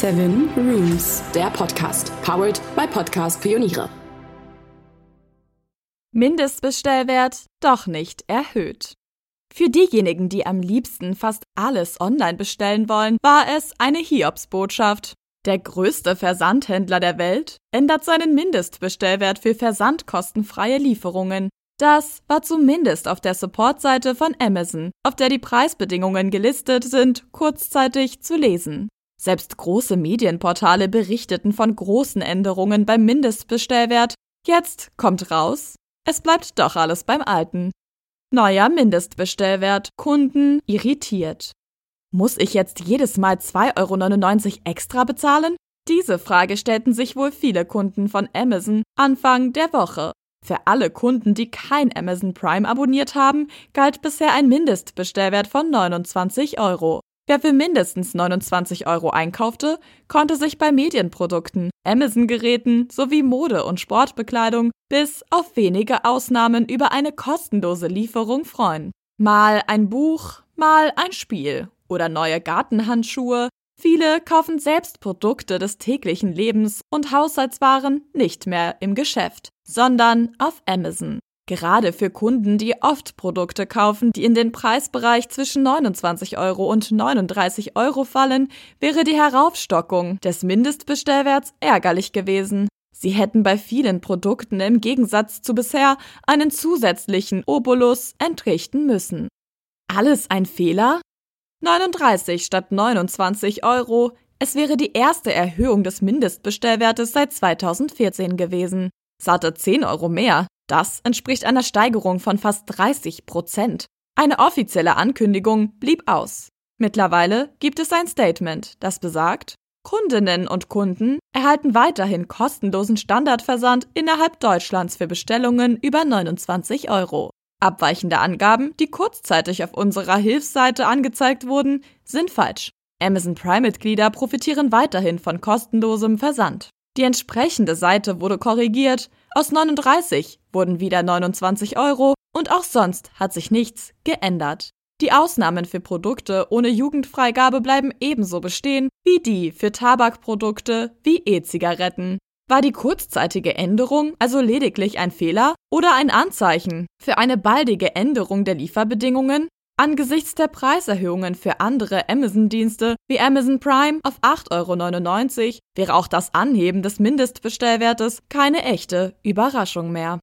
Seven Rooms, der Podcast, powered by Podcast Pioniere. Mindestbestellwert doch nicht erhöht. Für diejenigen, die am liebsten fast alles online bestellen wollen, war es eine Hiobsbotschaft. Der größte Versandhändler der Welt ändert seinen Mindestbestellwert für versandkostenfreie Lieferungen. Das war zumindest auf der Supportseite von Amazon, auf der die Preisbedingungen gelistet sind, kurzzeitig zu lesen. Selbst große Medienportale berichteten von großen Änderungen beim Mindestbestellwert. Jetzt kommt raus, es bleibt doch alles beim Alten. Neuer Mindestbestellwert. Kunden irritiert. Muss ich jetzt jedes Mal 2,99 Euro extra bezahlen? Diese Frage stellten sich wohl viele Kunden von Amazon Anfang der Woche. Für alle Kunden, die kein Amazon Prime abonniert haben, galt bisher ein Mindestbestellwert von 29 Euro. Wer für mindestens 29 Euro einkaufte, konnte sich bei Medienprodukten, Amazon-Geräten sowie Mode- und Sportbekleidung bis auf wenige Ausnahmen über eine kostenlose Lieferung freuen. Mal ein Buch, mal ein Spiel oder neue Gartenhandschuhe. Viele kaufen selbst Produkte des täglichen Lebens und Haushaltswaren nicht mehr im Geschäft, sondern auf Amazon. Gerade für Kunden, die oft Produkte kaufen, die in den Preisbereich zwischen 29 Euro und 39 Euro fallen, wäre die Heraufstockung des Mindestbestellwerts ärgerlich gewesen. Sie hätten bei vielen Produkten im Gegensatz zu bisher einen zusätzlichen Obolus entrichten müssen. Alles ein Fehler? 39 statt 29 Euro. Es wäre die erste Erhöhung des Mindestbestellwertes seit 2014 gewesen. Satte 10 Euro mehr. Das entspricht einer Steigerung von fast 30 Prozent. Eine offizielle Ankündigung blieb aus. Mittlerweile gibt es ein Statement, das besagt, Kundinnen und Kunden erhalten weiterhin kostenlosen Standardversand innerhalb Deutschlands für Bestellungen über 29 Euro. Abweichende Angaben, die kurzzeitig auf unserer Hilfsseite angezeigt wurden, sind falsch. Amazon Prime-Mitglieder profitieren weiterhin von kostenlosem Versand. Die entsprechende Seite wurde korrigiert, aus 39 wurden wieder 29 Euro und auch sonst hat sich nichts geändert. Die Ausnahmen für Produkte ohne Jugendfreigabe bleiben ebenso bestehen wie die für Tabakprodukte wie E-Zigaretten. War die kurzzeitige Änderung also lediglich ein Fehler oder ein Anzeichen für eine baldige Änderung der Lieferbedingungen? Angesichts der Preiserhöhungen für andere Amazon-Dienste wie Amazon Prime auf 8,99 Euro wäre auch das Anheben des Mindestbestellwertes keine echte Überraschung mehr.